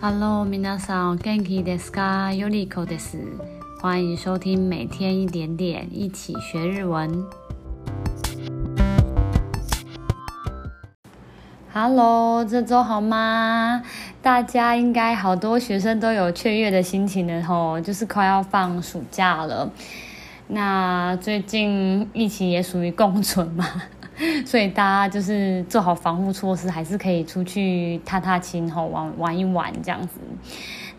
Hello，皆さん、元気ですか？よりこです。欢迎收听每天一点点，一起学日文。Hello，这周好吗？大家应该好多学生都有雀跃的心情了吼，就是快要放暑假了。那最近疫情也属于共存嘛。 所以大家就是做好防护措施，还是可以出去踏踏青吼，玩玩一玩这样子。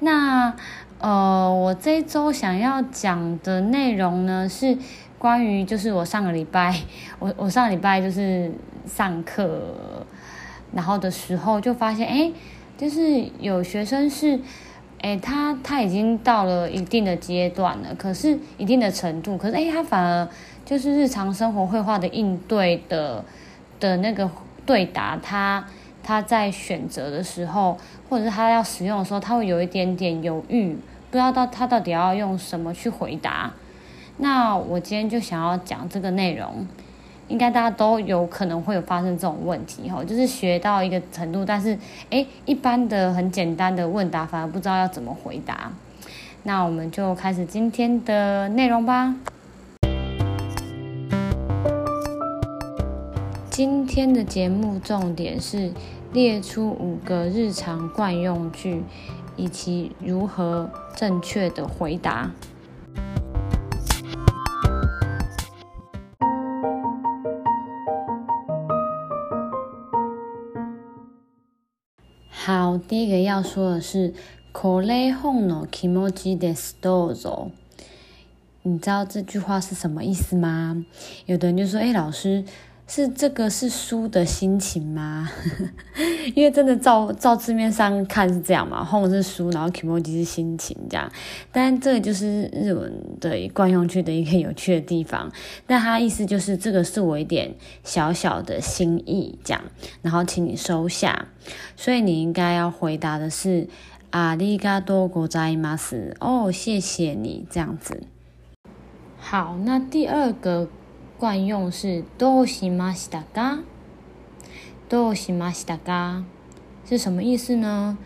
那呃，我这周想要讲的内容呢，是关于就是我上个礼拜，我 我上个礼拜就是上课，然后的时候就发现，哎，就是有学生是，哎，他他已经到了一定的阶段了，可是一定的程度，可是哎，他反而。就是日常生活绘画的应对的的那个对答，他他在选择的时候，或者是他要使用的时候，他会有一点点犹豫，不知道到他到底要用什么去回答。那我今天就想要讲这个内容，应该大家都有可能会有发生这种问题哈，就是学到一个程度，但是诶，一般的很简单的问答，反而不知道要怎么回答。那我们就开始今天的内容吧。今天的节目重点是列出五个日常惯用句，以及如何正确的回答。好，第一个要说的是“これ本の気持ちです。どうぞ”。你知道这句话是什么意思吗？有的人就说：“哎，老师。” 是这个是书的心情吗？因为真的照照字面上看是这样嘛，本是书，然后気持ち是心情这样。但这个就是日文的惯用句的一个有趣的地方。那它意思就是这个是我一点小小的心意这样，然后请你收下。所以你应该要回答的是ありがとうございます。哦，谢谢你这样子。好，那第二个。 惯用是どうしましたか？どうしましたか？是什么意思呢？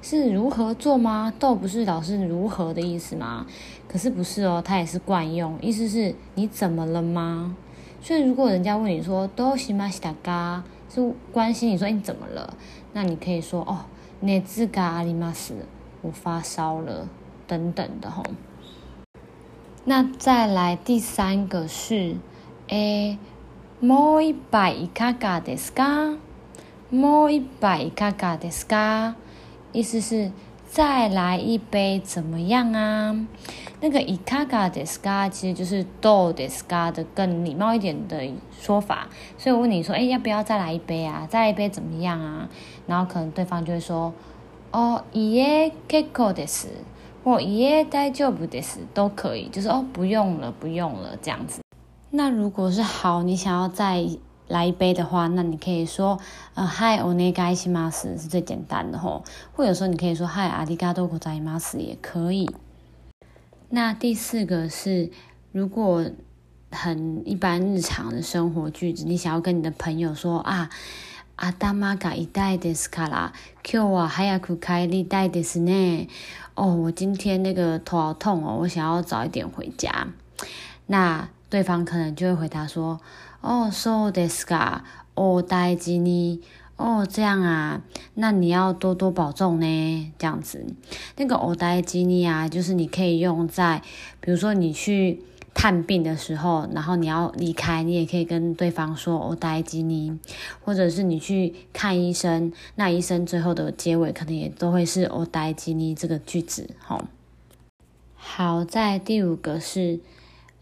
是如何做吗？どう不是老是如何的意思吗？可是不是哦，它也是惯用，意思是你怎么了吗？所以如果人家问你说どうしましたか，是关心你说你怎么了，那你可以说哦，热があります，我发烧了，等等的吼。那再来第三个是。 诶，もう一杯いかがですか？もう一杯いかがですか？意思是再来一杯怎么样啊？那个いかがですか其实就是どうですか的更礼貌一点的说法。所以我问你说，诶，要不要再来一杯啊？再来一杯怎么样啊？然后可能对方就会说，哦，いえ结构です，或いえ大丈夫です，都可以，就是哦，不用了，不用了，这样子。 那如果是好，你想要再来一杯的话，那你可以说，呃，はい、お愿いします是最简单的吼。或者说你可以说，はい、ありがとうございます也可以。那第四个是，如果很一般日常的生活句子，你想要跟你的朋友说啊，头が痛いですから、今日は早く帰りたいですね。哦，我今天那个头好痛哦，我想要早一点回家。那 对方可能就会回答说：“哦，そうですか，お大事に，哦，这样啊，那你要多多保重呢。”这样子，那个お大事に啊，就是你可以用在，比如说你去探病的时候，然后你要离开，你也可以跟对方说お大事に，或者是你去看医生，那医生最后的结尾可能也都会是お大事に这个句子。好，好，在第五个是。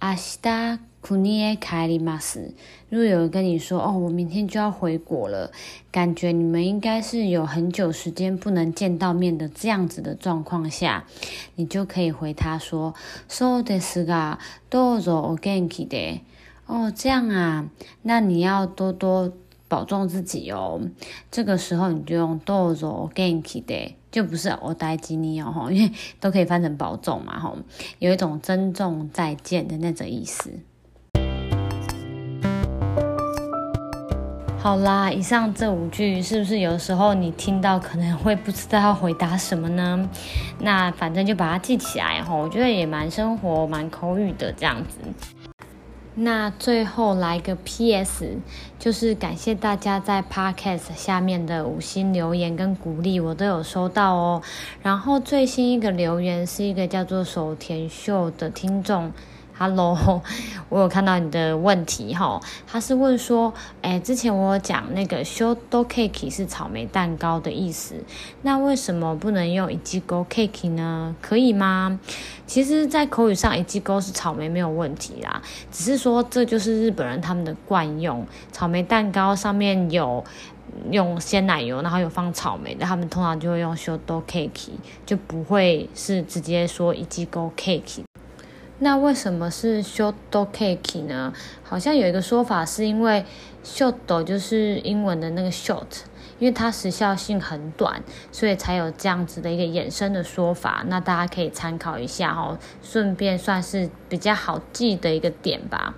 明日国へ帰ります。如果有人跟你说：“哦，我明天就要回国了，感觉你们应该是有很久时间不能见到面的这样子的状况下，你就可以回他说：“そうですが、どうぞお元気で。”哦，这样啊，那你要多多保重自己哦。这个时候你就用どうぞお元気で。 就不是お大事に哦，因为 都可以翻成保重嘛，吼，有一种珍重再见的那种意思。好啦，以上这五句是不是有时候你听到可能会不知道要回答什么呢？那反正就把它记起来吼，我觉得也蛮生活、蛮口语的这样子。那最后来个 PS，就是感谢大家在 Podcast 下面的五星留言跟鼓励，我都有收到哦。然后最新一个留言是一个叫做手田秀的听众。Hello，我有看到你的问题哈，他是问说，哎，之前我讲那个 shoto cake 是草莓蛋糕的意思，那为什么不能用 i c h g o cake 呢？可以吗？其实，在口语上 i c h g o 是草莓没有问题啦，只是说这就是日本人他们的惯用，草莓蛋糕上面有用鲜奶油，然后有放草莓的，他们通常就会用 shoto cake，就不会是直接说 i c h g o cake。那为什么是 shoto cake 呢？好像有一个说法是因为 shoto 就是英文的那个 short，因为它时效性很短，所以才有这样子的一个衍生的说法。那大家可以参考一下哦，顺便算是比较好记的一个点吧。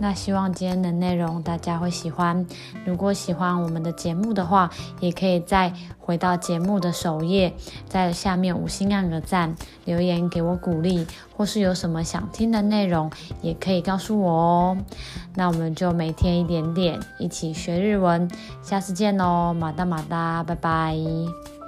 那希望今天的内容大家会喜欢。如果喜欢我们的节目的话，也可以再回到节目的首页，在下面五星按个赞，留言给我鼓励，或是有什么想听的内容，也可以告诉我哦。那我们就每天一点点，一起学日文。下次见喽，马达马达，拜拜。